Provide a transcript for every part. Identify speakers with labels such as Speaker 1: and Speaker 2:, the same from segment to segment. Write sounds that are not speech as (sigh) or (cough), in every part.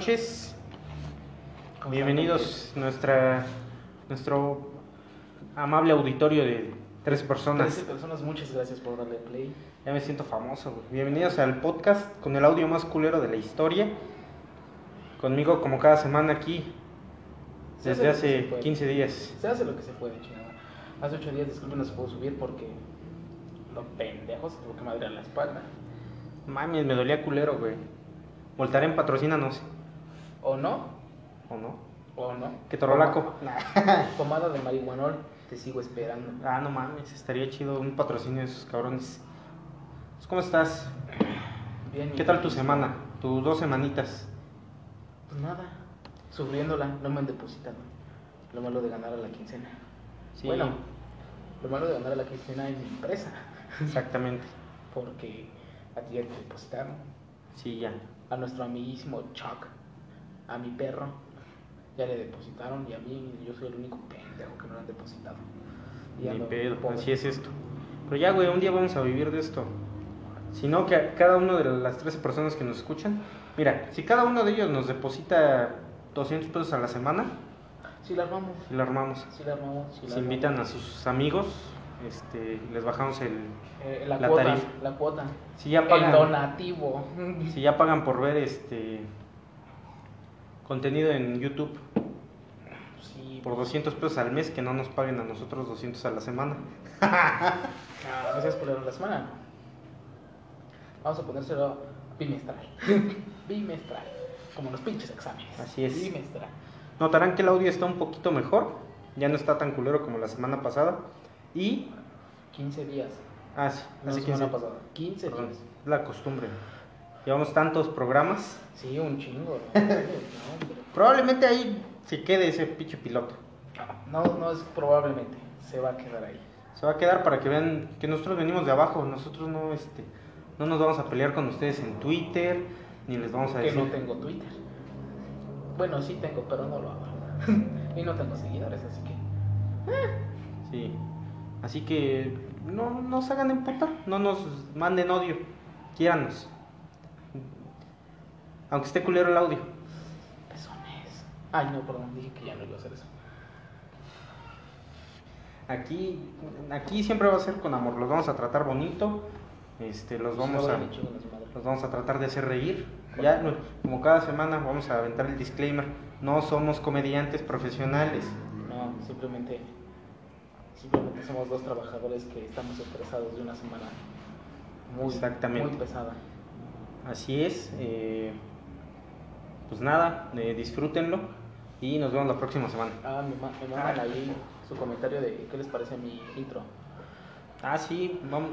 Speaker 1: noches.
Speaker 2: ¿Cómo
Speaker 1: Bienvenidos nuestra nuestro amable auditorio de tres personas.
Speaker 2: 13 personas, muchas gracias por darle play.
Speaker 1: Ya me siento famoso. güey. Bienvenidos al podcast con el audio más culero de la historia. Conmigo como cada semana aquí
Speaker 2: Se
Speaker 1: desde
Speaker 2: hace lo
Speaker 1: hace
Speaker 2: puede.
Speaker 1: 15 días.
Speaker 2: Se hace lo que se puede, chingada. Hace 8 días, disculpen, no se pudo subir porque los pendejos se tuvo que madrear la espalda.
Speaker 1: Mames, me dolía culero, güey. Voltaren patrocínanos,
Speaker 2: ¿O no?
Speaker 1: ¿o no?
Speaker 2: ¿O no?
Speaker 1: Que torolaco.
Speaker 2: Pomada (laughs) de marihuanol, te sigo esperando.
Speaker 1: Ah, no mames, estaría chido un patrocinio de esos cabrones. Pues, ¿Cómo estás?
Speaker 2: Bien,
Speaker 1: ¿Qué tal tu semana? Tus dos semanitas.
Speaker 2: Pues nada, sufriéndola, no me han depositado. Lo malo de ganar a la quincena.
Speaker 1: Sí,
Speaker 2: Bueno, lo malo de ganar a la quincena es mi empresa.
Speaker 1: exactamente. (laughs)
Speaker 2: Porque a ti ya te depositaron.
Speaker 1: Sí, ya.
Speaker 2: A nuestro amiguísimo Chuck, a mi perro, ya le depositaron. Y a mí, yo soy el único pendejo que no le han depositado. Y
Speaker 1: Ni pedo, así es esto. Pero ya, güey, un día vamos a vivir de esto. Si no, que a cada uno de las 13 personas que nos escuchan, mira, si cada uno de ellos nos deposita 200 pesos a la semana,
Speaker 2: Sí la armamos,
Speaker 1: y lo armamos.
Speaker 2: sí la armamos. Sí la
Speaker 1: Si invitan a sus amigos, este, les bajamos el...
Speaker 2: Eh, la,
Speaker 1: la
Speaker 2: cuota,
Speaker 1: tarifa.
Speaker 2: la cuota.
Speaker 1: Si ya
Speaker 2: El
Speaker 1: pagan,
Speaker 2: donativo. (laughs)
Speaker 1: si ya pagan por ver este contenido en YouTube
Speaker 2: Sí,
Speaker 1: por 200 pesos al mes, que no nos paguen a nosotros 200 a la semana. (laughs)
Speaker 2: Ah, no seas culero la semana. Vamos a ponérselo bimestral. (laughs) bimestral. Como los pinches exámenes.
Speaker 1: Así es.
Speaker 2: Bimestral.
Speaker 1: Notarán que el audio está un poquito mejor, ya no está tan culero como la semana pasada. Y
Speaker 2: 15 días.
Speaker 1: Ah, sí,
Speaker 2: No
Speaker 1: hace
Speaker 2: la
Speaker 1: 15
Speaker 2: semana pasada. 15
Speaker 1: Perdón,
Speaker 2: días.
Speaker 1: la costumbre. Llevamos tantos programas.
Speaker 2: Sí, un chingo. ¿no? No, (laughs) hombre.
Speaker 1: Probablemente ahí se quede ese pinche piloto.
Speaker 2: No, no es probablemente. Se va a quedar ahí.
Speaker 1: Se va a quedar para que vean que nosotros venimos de abajo. Nosotros no, este, no nos vamos a pelear con ustedes en Twitter, ni les vamos a
Speaker 2: Que
Speaker 1: decir.
Speaker 2: no tengo Twitter. Bueno, sí tengo, pero no lo hago. (laughs) y no tengo seguidores, así que.
Speaker 1: Sí. Así que no nos hagan emputar, no nos manden odio. Quiéranos. Aunque esté culero el audio.
Speaker 2: Pezones. Ay, no, perdón, dije que ya no iba a hacer eso.
Speaker 1: Aquí, aquí siempre va a ser con amor, los vamos a tratar bonito, este, los vamos a, los vamos a tratar de hacer reír. Ya, como cada semana vamos a aventar el disclaimer, no somos comediantes profesionales.
Speaker 2: No, simplemente, simplemente somos dos trabajadores que estamos estresados de una semana muy,
Speaker 1: Exactamente.
Speaker 2: muy pesada.
Speaker 1: Así es, eh, pues nada, eh, disfrútenlo y nos vemos la próxima semana.
Speaker 2: Ah, me, me mandan ahí su comentario de qué les parece mi intro.
Speaker 1: Ah, sí, vamos,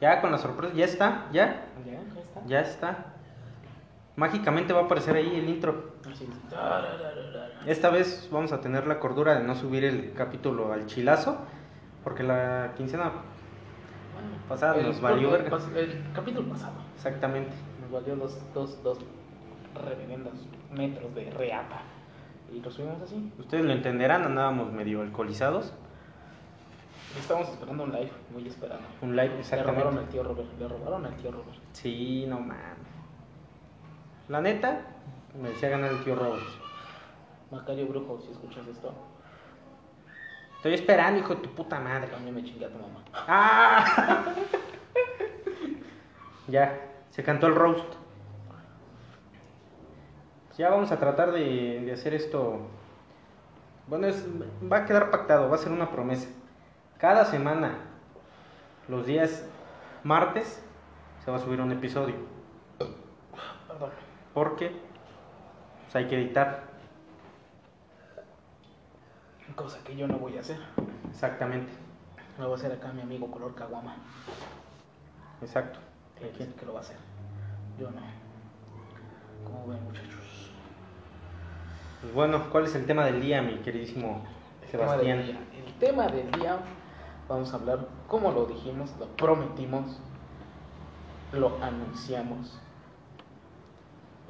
Speaker 1: ya con la sorpresa, ya está, ya,
Speaker 2: ¿Ya? ¿Ya está?
Speaker 1: ya está. Mágicamente va a aparecer ahí el intro.
Speaker 2: Así es. Tarararara.
Speaker 1: Esta vez vamos a tener la cordura de no subir el capítulo al chilazo, porque la quincena Pasada
Speaker 2: el-
Speaker 1: nos valió
Speaker 2: el,
Speaker 1: verga.
Speaker 2: pas- el capítulo pasado
Speaker 1: exactamente.
Speaker 2: nos valió dos, dos, dos reverendos metros de reata. Y lo subimos así.
Speaker 1: Ustedes lo entenderán, andábamos medio alcoholizados.
Speaker 2: Estábamos esperando un live, muy esperado.
Speaker 1: Un live,
Speaker 2: Le robaron
Speaker 1: exactamente.
Speaker 2: al tío Robert, le robaron al tío Robert.
Speaker 1: Sí, no mames. La neta, me decía ganar el tío Robert.
Speaker 2: Macario Brujo, si escuchas esto,
Speaker 1: Estoy esperando, hijo de tu puta madre.
Speaker 2: también me chingué a tu mamá.
Speaker 1: ¡Ah! (laughs) ya, se cantó el roast. Ya vamos a tratar de, de hacer esto. Bueno, es, va a quedar pactado, va a ser una promesa. Cada semana, los días martes, se va a subir un episodio.
Speaker 2: Perdón.
Speaker 1: Porque pues, hay que editar.
Speaker 2: Cosa que yo no voy a hacer.
Speaker 1: Exactamente,
Speaker 2: Lo va a hacer acá mi amigo color caguama.
Speaker 1: exacto.
Speaker 2: Él es el que lo va a hacer. Yo no. ¿Cómo ven, muchachos?
Speaker 1: Pues bueno, ¿cuál es el tema del día, mi queridísimo
Speaker 2: El
Speaker 1: Sebastián?
Speaker 2: El tema del día, vamos a hablar, como lo dijimos, lo prometimos, lo anunciamos.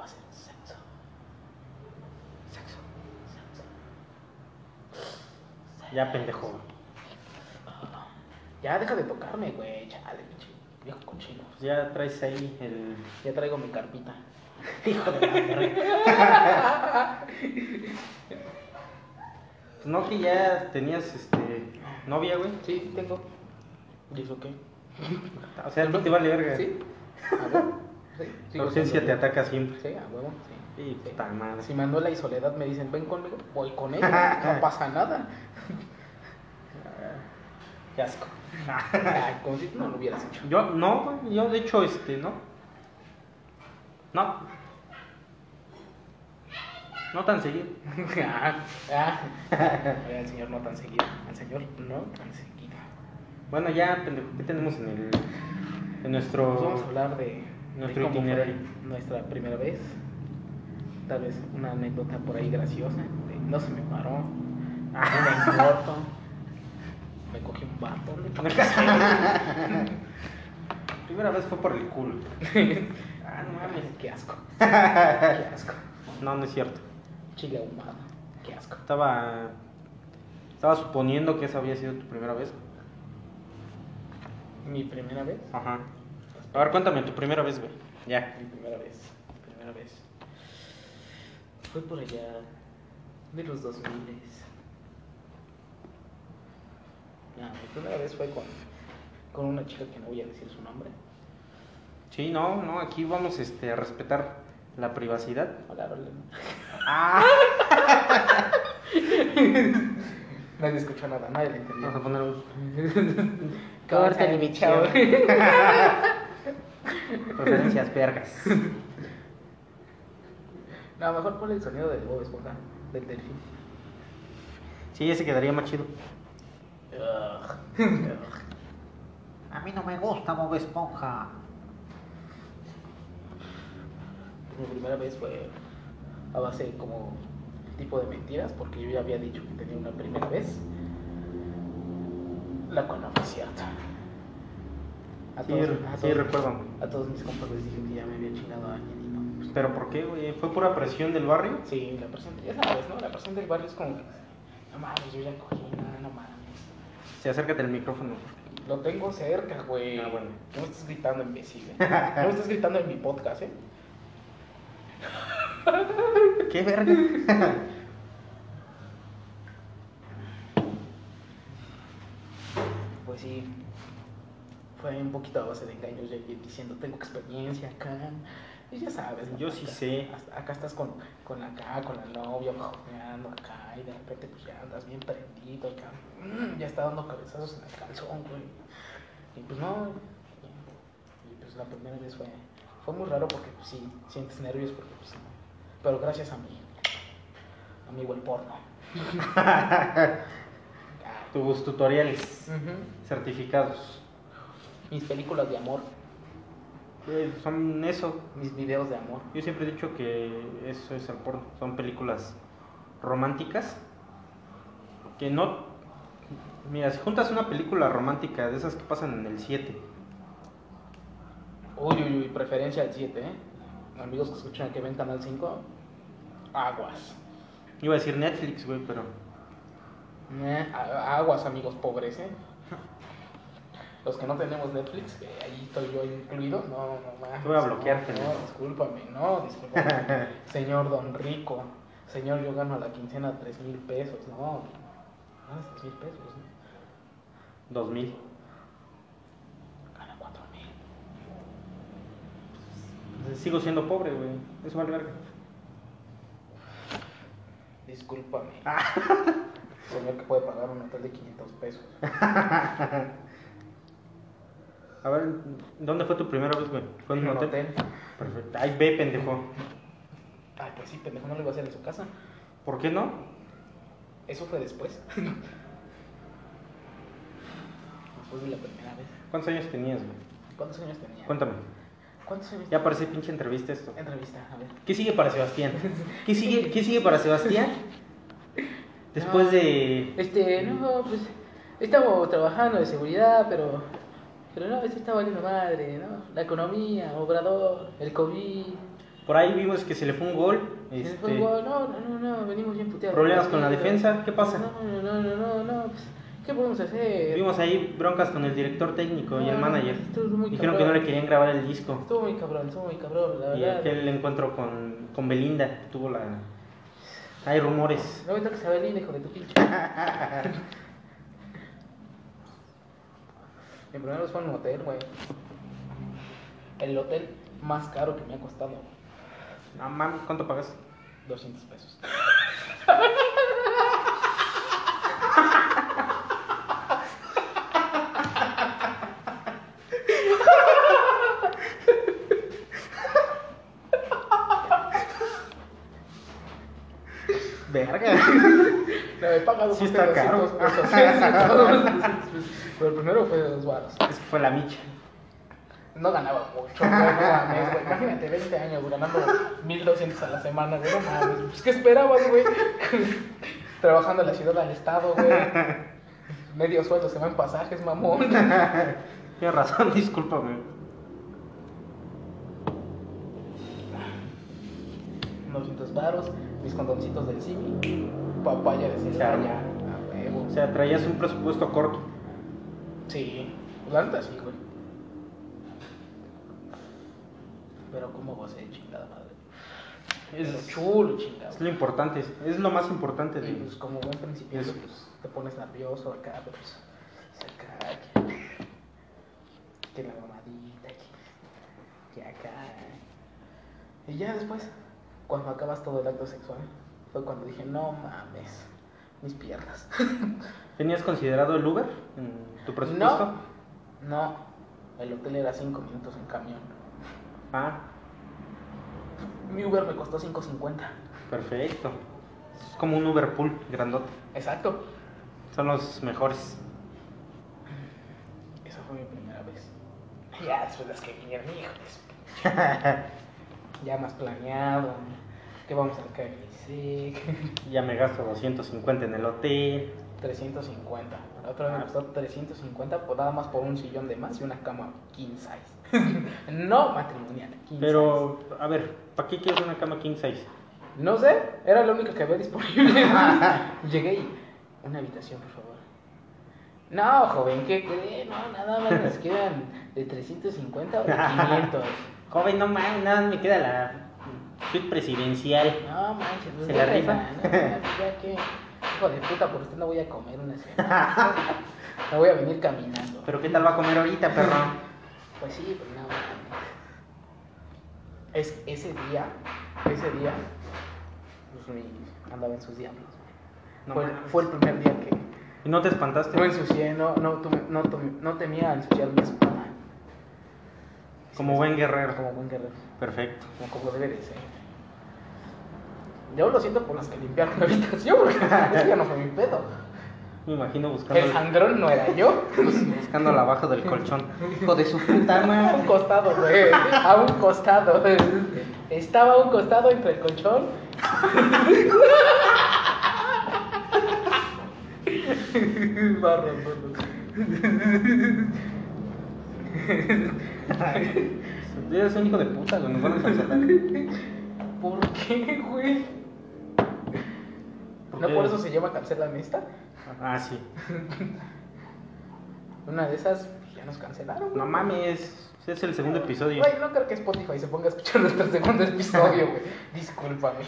Speaker 2: Va a ser sexo.
Speaker 1: Sexo.
Speaker 2: Sexo.
Speaker 1: Ya pendejo.
Speaker 2: Ya deja de tocarme, güey. Chale, viejo cochino.
Speaker 1: Pues ya traes ahí el.
Speaker 2: Ya traigo mi carpita.
Speaker 1: Hijo de la verga. Pues no que ya tenías este novia, güey.
Speaker 2: Sí, tengo. ¿Y eso qué?
Speaker 1: O sea, no te vale verga.
Speaker 2: Sí. Sí.
Speaker 1: La
Speaker 2: sigo
Speaker 1: ausencia te ataca siempre.
Speaker 2: Sí, a huevo. Sí.
Speaker 1: Sí, madre.
Speaker 2: Si Manuela y Soledad me dicen, ven conmigo, voy con (laughs) ella. No pasa nada. (laughs)
Speaker 1: Qué asco. (laughs)
Speaker 2: Como si no lo hubieras hecho.
Speaker 1: Yo no, yo de hecho este, no. No. No tan seguido. (laughs)
Speaker 2: ah, ah. Oye, al señor no tan seguido. Al señor no tan seguido.
Speaker 1: Bueno, ya, pendejo, ¿qué tenemos en el en nuestro
Speaker 2: Pues vamos a hablar de,
Speaker 1: nuestro itinerario.
Speaker 2: nuestra primera vez. Tal vez una anécdota por ahí graciosa. de no se me paró. No (laughs) me importa. Me cogí un vato. (laughs)
Speaker 1: Primera vez fue por el culo.
Speaker 2: Ah, no mames, qué asco. (laughs) Qué asco.
Speaker 1: No, no es cierto.
Speaker 2: Chile ahumado. Qué asco.
Speaker 1: Estaba estaba suponiendo que esa había sido tu primera vez.
Speaker 2: Mi primera vez.
Speaker 1: Ajá. A ver, cuéntame tu primera vez, güey. Ya.
Speaker 2: Mi primera vez. Mi primera vez. Fue por allá de los 2000. No, mi primera vez fue con, con una chica que no voy a decir su nombre.
Speaker 1: Sí, no, no, aquí vamos este a respetar la privacidad.
Speaker 2: Hola, hola.
Speaker 1: Ah. (laughs)
Speaker 2: Nadie escuchó nada, nadie le entendió.
Speaker 1: Vamos a poner un (laughs)
Speaker 2: Córtale, mi chavo. (laughs)
Speaker 1: Referencias vergas.
Speaker 2: No, mejor ponle el sonido de Bob Esponja, del delfín.
Speaker 1: Sí, ese quedaría más chido.
Speaker 3: A mí no me gusta Bob Esponja.
Speaker 2: Mi primera vez fue a base como tipo de mentiras, porque yo ya había dicho que tenía una primera vez, la cual no fue cierta. A
Speaker 1: Sí,
Speaker 2: todos, a
Speaker 1: sí,
Speaker 2: todos-
Speaker 1: recuerdo.
Speaker 2: A todos mis compas les dije que ya me había chingado a alguien y no. pues,
Speaker 1: ¿Pero por qué, güey? ¿Fue pura presión del barrio?
Speaker 2: Sí, la persona, ya sabes, ¿no? La persona del barrio es como que, no mames, yo ya cogí, no, no mames.
Speaker 1: Sí, acércate al micrófono.
Speaker 2: Lo tengo cerca, güey.
Speaker 1: Ah, bueno.
Speaker 2: No me estás gritando, imbécil. ¿eh? No me estás gritando en mi podcast, ¿eh?
Speaker 1: ¿Qué verga?
Speaker 2: Pues sí, fue un poquito a base de engaños, ya que diciendo, tengo experiencia acá. Y ya sabes.
Speaker 1: Yo sí
Speaker 2: Acá-
Speaker 1: sé.
Speaker 2: hasta- Acá estás con, con acá, con la novia, jodeando acá, y de repente pues ya andas bien prendido acá. Mm, ya está dando cabezazos en el calzón, güey. Y pues no, y, y, pues la primera vez fue, fue muy raro porque pues sí, sientes nervios porque pues no. Pero gracias a mí, amigo el porno. (laughs)
Speaker 1: Tus tutoriales certificados.
Speaker 2: Mis películas de amor,
Speaker 1: Eh, Son eso.
Speaker 2: mis videos de amor.
Speaker 1: Yo siempre he dicho que eso es el porno. Son películas románticas que no... Mira, si juntas una película romántica de esas que pasan en el 7,
Speaker 2: Uy, uy, uy, preferencia al 7, ¿eh? Amigos que escuchan que ven Canal 5, aguas.
Speaker 1: iba a decir Netflix, güey, pero...
Speaker 2: Eh, aguas, amigos pobres, ¿eh? Los que no tenemos Netflix, que ahí estoy yo incluido, no, no más.
Speaker 1: Te voy a bloquear,
Speaker 2: No, discúlpame, no, discúlpame. (laughs) señor Don Rico, señor, yo gano a la quincena 3 mil pesos, no, no es 3 mil pesos, ¿no?
Speaker 1: 2000.
Speaker 2: Gana 4 mil.
Speaker 1: Sigo siendo pobre, güey. Eso vale verga.
Speaker 2: Discúlpame. (laughs) Señor que puede pagar un hotel de 500 pesos. (laughs)
Speaker 1: A ver, ¿dónde fue tu primera vez, güey? ¿Fue en un hotel? Perfecto. Ay, ve, pendejo.
Speaker 2: Ay, pues sí, pendejo, no lo iba a hacer en su casa.
Speaker 1: ¿Por qué no?
Speaker 2: Eso fue después. (laughs) después de la primera vez.
Speaker 1: ¿Cuántos años tenías, güey?
Speaker 2: ¿Cuántos años tenía?
Speaker 1: Cuéntame.
Speaker 2: ¿Cuántos
Speaker 1: Ya parece pinche entrevista esto.
Speaker 2: Entrevista, a ver.
Speaker 1: ¿Qué sigue para Sebastián? ¿Qué sigue, qué sigue para Sebastián? (laughs) Después
Speaker 2: No.
Speaker 1: de...
Speaker 2: Este, no, pues estamos trabajando de seguridad, pero pero no, esto está valiendo madre, ¿no? La economía, Obrador, el COVID.
Speaker 1: Por ahí vimos que se le fue un gol.
Speaker 2: Se
Speaker 1: Este,
Speaker 2: fue un gol. No, no, no, no, venimos bien puteados.
Speaker 1: ¿Problemas con la defensa? ¿Qué pasa?
Speaker 2: No, no, no, no, no, no, pues, ¿Qué podemos hacer?
Speaker 1: Tuvimos ahí broncas con el director técnico y el
Speaker 2: No,
Speaker 1: manager.
Speaker 2: muy
Speaker 1: Dijeron que no le querían grabar el disco.
Speaker 2: Estuvo muy cabrón, estuvo muy cabrón, la
Speaker 1: Y
Speaker 2: verdad.
Speaker 1: aquel encuentro con, con Belinda tuvo la. Hay rumores.
Speaker 2: No me toques a Belinda, hijo de tu pinche. (laughs) Mi primera vez fue en un hotel, güey. El hotel más caro que me ha costado.
Speaker 1: No mames, ¿cuánto pagas?
Speaker 2: 200 pesos. (laughs)
Speaker 1: Verga.
Speaker 2: No, he pagado
Speaker 1: Sí está caro.
Speaker 2: 200 (laughs) pesos. Sí, sí, todos 200 pesos. Pero el primero fue de dos baros.
Speaker 1: Es que fue la micha.
Speaker 2: No ganaba mucho, güey, no mames, güey. Imagínate, 20 años ganando 1200 a la semana, güey, no mames. Pues, ¿qué esperabas, güey? (laughs) Trabajando en la ciudad del estado, güey. Medio sueldo se va en pasajes, mamón. (laughs)
Speaker 1: Tienes razón, discúlpame.
Speaker 2: Unos 200 varos, mis condoncitos del Civi, papaya de. Celaya, a huevo.
Speaker 1: O sea, traías un presupuesto corto.
Speaker 2: Sí, la neta sí, güey. Pero cómo vos eh, chingada madre.
Speaker 1: Es,
Speaker 2: Pero chulo, chingada.
Speaker 1: es lo importante, es lo más importante
Speaker 2: Y
Speaker 1: de.
Speaker 2: pues como buen principiante,
Speaker 1: Es-
Speaker 2: pues te pones nervioso acá, pero pues acá, que, que la mamadita, que, que acá. Y ya después, cuando acabas todo el acto sexual, fue cuando dije, no mames, mis piernas. (laughs)
Speaker 1: ¿Tenías considerado el Uber en tu presupuesto?
Speaker 2: No, no, el hotel era 5 minutos en camión.
Speaker 1: Ah,
Speaker 2: Mi Uber me costó 5.50.
Speaker 1: perfecto. Es como un Uber pool grandote.
Speaker 2: Exacto.
Speaker 1: Son los mejores.
Speaker 2: Esa fue mi primera vez. Ya después las que vinieron, hijos. (laughs) Ya más planeado. Que vamos al (laughs) KFC.
Speaker 1: Ya me gasto 250 en el hotel.
Speaker 2: 350. La otra vez
Speaker 1: Ah.
Speaker 2: me costó 350 por nada más por un sillón de más y una cama king size. (laughs) no matrimonial, king
Speaker 1: Pero, a ver, ¿para qué quieres una cama king size?
Speaker 2: size. No sé, era lo único que había disponible. (laughs) Llegué y. Una habitación, por favor. No, joven, ¿qué cree? No, nada más nos quedan de 350 o de 500.
Speaker 1: Joven, no mames, nada me queda la suite presidencial.
Speaker 2: No manches, pues
Speaker 1: ¿Se la rifa?
Speaker 2: no, ya (laughs) que. Hijo de puta, por usted no voy a comer una semana. Me voy a venir caminando.
Speaker 1: Pero ¿qué tal va a comer ahorita, perro?
Speaker 2: Pues sí, pero no mames. Es ese día, ese día, pues mi, andaba en sus diablos.
Speaker 1: No
Speaker 2: fue, fue el primer día que
Speaker 1: ¿Y no te espantaste?
Speaker 2: no ensucié, no, no, no, no temía ensuciarme.
Speaker 1: Como buen guerrero.
Speaker 2: Como buen guerrero,
Speaker 1: Perfecto.
Speaker 2: como, como debe de ser. Yo lo siento por los que limpiaron la habitación, porque (laughs) ya no fue mi pedo.
Speaker 1: Me imagino buscando,
Speaker 2: El sangrón no era yo. (laughs)
Speaker 1: buscándola abajo del colchón. Hijo de su puta
Speaker 2: A un
Speaker 1: madre.
Speaker 2: costado, güey. A un costado. Estaba a un costado entre el colchón. (laughs) Barro, (laughs)
Speaker 1: Eres un hijo de puta, güey. Nos van a cancelar. (laughs)
Speaker 2: ¿Por qué, güey?
Speaker 1: ¿Por
Speaker 2: ¿No por eso se llama Cancelan esta?
Speaker 1: Ah, sí. (laughs)
Speaker 2: Una de esas pues, ya nos cancelaron.
Speaker 1: No mames. Es el segundo episodio.
Speaker 2: Güey, no creo que Spotify se ponga a escuchar nuestro segundo episodio, güey. Discúlpame.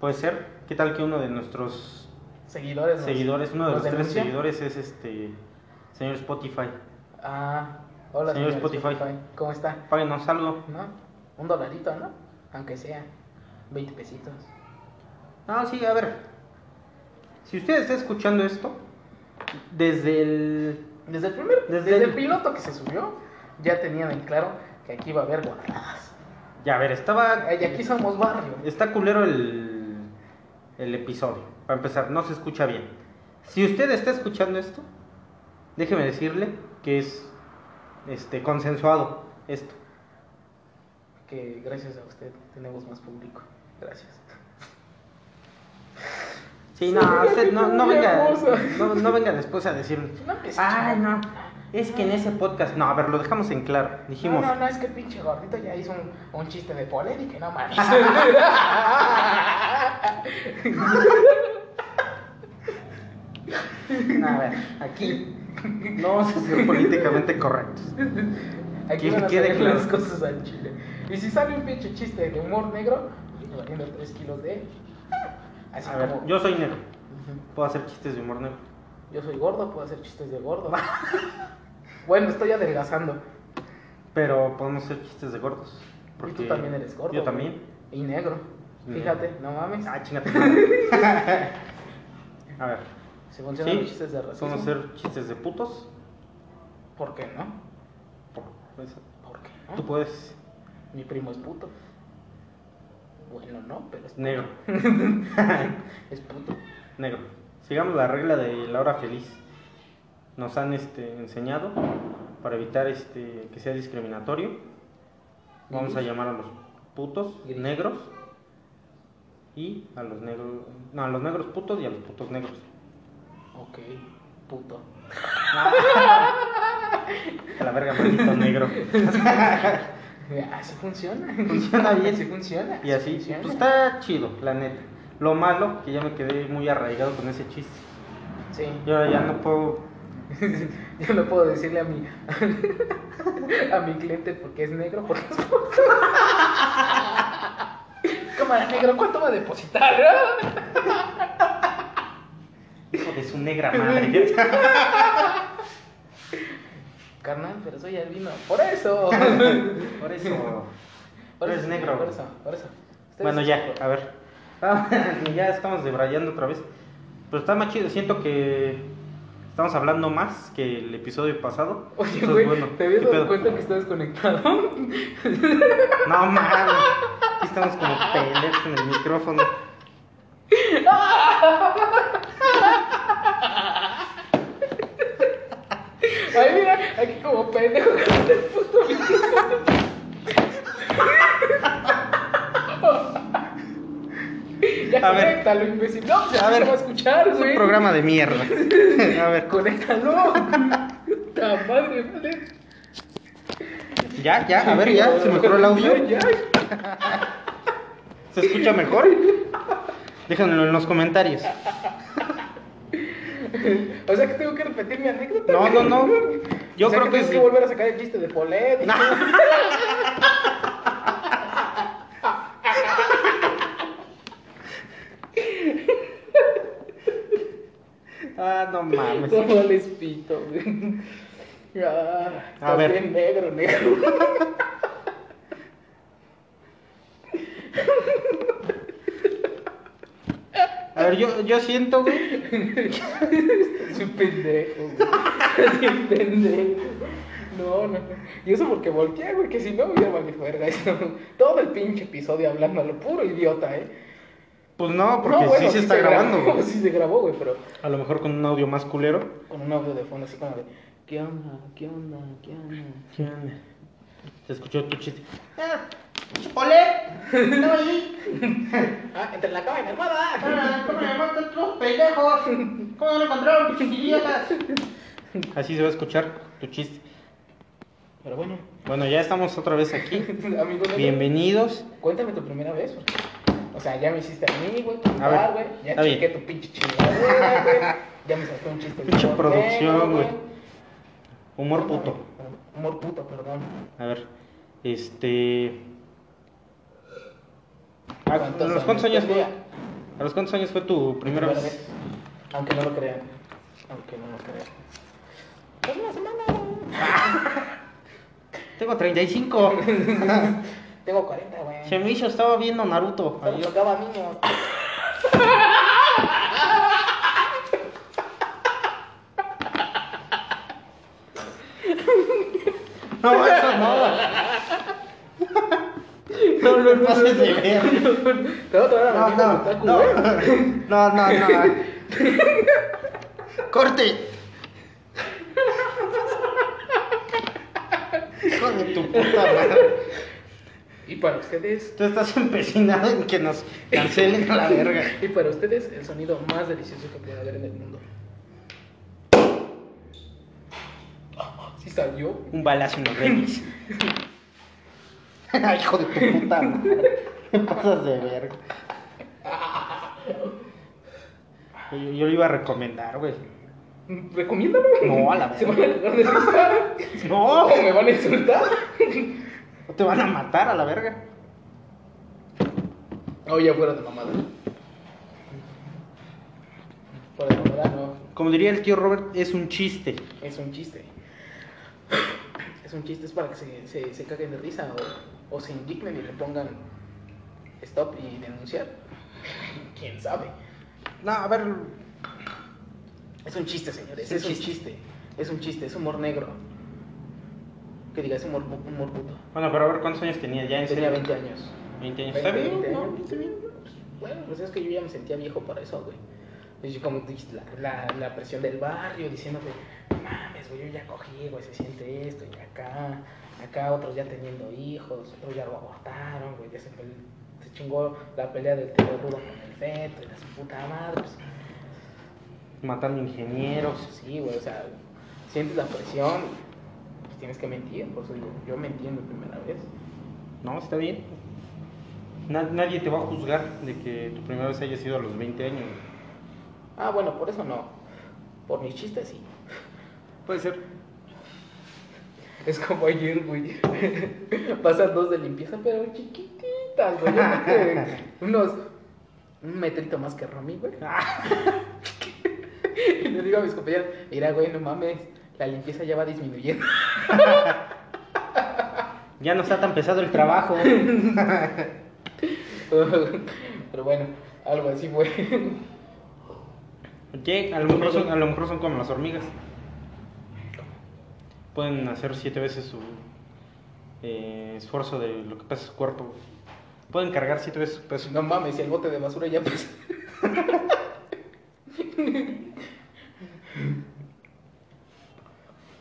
Speaker 1: Puede ser. ¿Qué tal que uno de nuestros
Speaker 2: Seguidores.
Speaker 1: seguidores, uno de los tres seguidores es este señor Spotify?
Speaker 2: Ah, hola,
Speaker 1: Señor
Speaker 2: señor
Speaker 1: Spotify.
Speaker 2: Spotify. ¿Cómo está?
Speaker 1: Páguenos algo.
Speaker 2: ¿No? Un dolarito, ¿no? Aunque sea 20 pesitos.
Speaker 1: No, sí, a ver. Si usted está escuchando esto, desde el.
Speaker 2: Desde el primer,
Speaker 1: Desde
Speaker 2: desde,
Speaker 1: el-
Speaker 2: el piloto que se subió, ya tenían en claro que aquí iba a haber guardadas.
Speaker 1: Ya, a ver, estaba.
Speaker 2: Y aquí somos barrio.
Speaker 1: Está culero el, el episodio. Para empezar, no se escucha bien. Si usted está escuchando esto, déjeme decirle que es este consensuado esto.
Speaker 2: Que gracias a usted tenemos más público. Gracias.
Speaker 1: Sí, no, usted no, venga, no, no venga después a decir,
Speaker 2: No empieces,
Speaker 1: ay, no, es que en ese podcast, no, a ver, lo dejamos en claro. Dijimos,
Speaker 2: No, no, no, es que el pinche gordito ya hizo un, un chiste de polémica y no mames. (laughs)
Speaker 1: A ver, aquí no vamos a ser políticamente correctos.
Speaker 2: Aquí
Speaker 1: Que
Speaker 2: van a
Speaker 1: quede
Speaker 2: salir
Speaker 1: claro.
Speaker 2: las cosas al chile. Y si sale un pinche chiste de humor negro, valiendo 3 kilos de. Así
Speaker 1: A ver,
Speaker 2: como.
Speaker 1: yo soy negro. Puedo hacer chistes de humor negro.
Speaker 2: Yo soy gordo, puedo hacer chistes de gordo. (laughs) bueno, estoy adelgazando.
Speaker 1: Pero podemos hacer chistes de gordos.
Speaker 2: Y tú también eres gordo.
Speaker 1: Yo también.
Speaker 2: Y negro. Fíjate, no mames.
Speaker 1: Ah, chingate. (laughs) (laughs) A ver.
Speaker 2: Si funcionan los
Speaker 1: Sí,
Speaker 2: chistes de racismo.
Speaker 1: podemos hacer chistes de putos.
Speaker 2: ¿Por qué no?
Speaker 1: Por-
Speaker 2: ¿Por qué no?
Speaker 1: Tú puedes.
Speaker 2: Mi primo es puto. Bueno, no, pero es puto.
Speaker 1: Negro. (laughs)
Speaker 2: Es puto.
Speaker 1: Negro. Sigamos la regla de la hora feliz. Nos han este, enseñado para evitar este, que sea discriminatorio. Vamos a llamar a los putos
Speaker 2: Gris.
Speaker 1: negros y a los negros, no, a los negros putos y a los putos negros.
Speaker 2: Ok, puto. (laughs)
Speaker 1: A la verga, maldito negro. (laughs)
Speaker 2: Así funciona.
Speaker 1: Funciona (laughs) bien.
Speaker 2: Así funciona.
Speaker 1: Y así,
Speaker 2: funciona.
Speaker 1: pues está chido, la neta. Lo malo, que ya me quedé muy arraigado con ese chiste.
Speaker 2: Sí.
Speaker 1: Y ahora ya no puedo.
Speaker 2: Yo no puedo decirle a mi a mi cliente porque es negro, porque es. Cámara negro, ¿cuánto va a depositar?
Speaker 1: Hijo de su negra (laughs) madre. (laughs)
Speaker 2: Carnal, pero soy albino. Por eso. (laughs)
Speaker 1: Por eso.
Speaker 2: Por eso,
Speaker 1: negro.
Speaker 2: Por eso, por eso.
Speaker 1: Bueno, ya, a ver. Ah, ya estamos debrayando otra vez. Pero está más chido. Siento que estamos hablando más que el episodio pasado.
Speaker 2: Oye,
Speaker 1: Eso es
Speaker 2: güey,
Speaker 1: bueno.
Speaker 2: ¿te habías
Speaker 1: ¿Qué
Speaker 2: dado cuenta que estás conectado?
Speaker 1: No mames. Aquí estamos como pendejos en el micrófono.
Speaker 2: Ay, mira, aquí como pendejo con el puto. Ya
Speaker 1: A ver.
Speaker 2: conéctalo, imbécil. No, pues
Speaker 1: A ver,
Speaker 2: se va a escuchar,
Speaker 1: Es un
Speaker 2: güey.
Speaker 1: programa de mierda. (laughs) A ver.
Speaker 2: Conéctalo. Puta madre, madre.
Speaker 1: Ya, ya, a ver, ya. Se mejoró el audio.
Speaker 2: Ya, ya.
Speaker 1: ¿Se escucha mejor? Déjenlo en los comentarios.
Speaker 2: O sea que tengo que repetir mi anécdota.
Speaker 1: No, no, no. Yo
Speaker 2: O sea
Speaker 1: creo que
Speaker 2: tengo
Speaker 1: sí.
Speaker 2: que volver a sacar el chiste de Polet. todo.
Speaker 1: Ah, no mames.
Speaker 2: ¿Cómo les pito, güey? Ah,
Speaker 1: A ver.
Speaker 2: también negro, negro. (laughs)
Speaker 1: A ver, yo, yo siento, güey.
Speaker 2: Es un pendejo, güey. Es un pendejo. No, no. Y eso porque volteé, güey, que si no hubiera valido verga eso. Todo el pinche episodio hablando a lo puro idiota, ¿eh?
Speaker 1: Pues no, porque
Speaker 2: No, bueno,
Speaker 1: sí se está grabando,
Speaker 2: grabó,
Speaker 1: güey. (laughs)
Speaker 2: Sí se grabó, güey, pero
Speaker 1: A lo mejor con un audio más culero.
Speaker 2: con un audio de fondo así como de ¿Qué onda? ¿Qué onda? ¿Qué onda?
Speaker 1: Se escuchó tu chiste.
Speaker 3: ¡Ole! ¡No ahí! (laughs)
Speaker 2: Ah, entre la cama y mi almohada.
Speaker 3: Ah, ¿Cómo me llaman estos pendejos? ¿Cómo lo encontraron, pinches idiotas?
Speaker 1: Así se va a escuchar tu chiste.
Speaker 2: Pero bueno,
Speaker 1: Bueno, ya estamos otra vez aquí. (laughs)
Speaker 2: amigo negro,
Speaker 1: Bienvenidos.
Speaker 2: Cuéntame tu primera vez, porque, O sea, ya me hiciste a mí, güey,
Speaker 1: A ver,
Speaker 2: güey. Ya
Speaker 1: está bien.
Speaker 2: chequé tu pinche chingadera, güey. Ya me saqué un chiste. de
Speaker 1: Pinche producción, güey. Humor puto.
Speaker 2: Humor puto, perdón.
Speaker 1: A ver, este. ¿A,
Speaker 2: ¿Cuántos
Speaker 1: a los cuántos años fue? ¿A los cuántos años fue tu primera vez?
Speaker 2: Aunque no lo crean. Aunque no lo crean. Pues una semana. (laughs)
Speaker 1: Tengo 35. (laughs)
Speaker 2: Tengo 40, güey.
Speaker 1: Hizo, estaba viendo Naruto. Ayer.
Speaker 2: tocaba niños. (laughs)
Speaker 1: No, eso no. No lo pases de ver. No, no, no.
Speaker 2: güey.
Speaker 1: No, no, no. Corte. Hijo de tu puta madre.
Speaker 2: Y para ustedes,
Speaker 1: Tú estás empecinado en que nos cancelen a la verga.
Speaker 2: y para ustedes, el sonido más delicioso que puede haber en el mundo. Sí salió.
Speaker 1: Un balazo en los reyes. (laughs) (laughs) Ay, Hijo de tu puta madre. Me pasas de verga. Yo, yo lo iba a recomendar, güey.
Speaker 2: Recomiéndalo.
Speaker 1: No, a la
Speaker 2: Se van
Speaker 1: verga.
Speaker 2: a cagar de risa. (laughs)
Speaker 1: No,
Speaker 2: ¿O me van a insultar? (laughs)
Speaker 1: no te van a matar a la verga.
Speaker 2: O ya fuera de mamada. Fuera de mamada, no.
Speaker 1: Como diría el tío Robert, es un chiste.
Speaker 2: Es un chiste. Es un chiste, es para que se, se, se caguen de risa o, o se indignen y le pongan stop y denunciar. (laughs) ¿Quién sabe?
Speaker 1: No, a ver,
Speaker 2: Es un chiste, señores.
Speaker 1: Es un
Speaker 2: Es un
Speaker 1: chiste.
Speaker 2: chiste. Es un chiste, es humor negro. Que diga, es humor, humor puto.
Speaker 1: bueno, pero a ver cuántos años tenía ya en
Speaker 2: Tenía
Speaker 1: serio?
Speaker 2: 20 años.
Speaker 1: 20 años.
Speaker 2: 20,
Speaker 1: ¿Está bien?
Speaker 2: 20
Speaker 1: ¿no?
Speaker 2: años.
Speaker 1: Está bien.
Speaker 2: Bueno, pues es que yo ya me sentía viejo para eso, güey. Y como dijiste, la, la, la presión del barrio diciéndote, no mames, güey, yo ya cogí, güey, se siente esto, y acá, acá otros ya teniendo hijos, otros ya lo abortaron, güey, ya se, se chingó la pelea del tío rudo con el feto y la su puta madre, pues,
Speaker 1: Matando ingenieros.
Speaker 2: sí, güey, o sea, sientes la presión, pues tienes que mentir, por eso digo, yo mentí en mi primera vez.
Speaker 1: No, está bien. Na- nadie te va a juzgar de que tu primera vez haya sido a los 20 años.
Speaker 2: Ah, bueno, por eso no, por mis chistes sí.
Speaker 1: Puede ser.
Speaker 2: Es como ayer, güey. (laughs) Pasan dos de limpieza, pero chiquititas, güey. Unos. Un metrito más que Romy, güey. (laughs) y le digo a mis compañeros: Mira, güey, no mames. La limpieza ya va disminuyendo. (laughs)
Speaker 1: Ya no está tan pesado el trabajo.
Speaker 2: pero bueno, algo así fue.
Speaker 1: ¿Qué? A lo, mejor son, a lo mejor son como las hormigas. Pueden hacer siete veces su eh, esfuerzo de lo que pesa su cuerpo. Pueden cargar siete veces su peso.
Speaker 2: No mames, si el bote de basura ya pesa.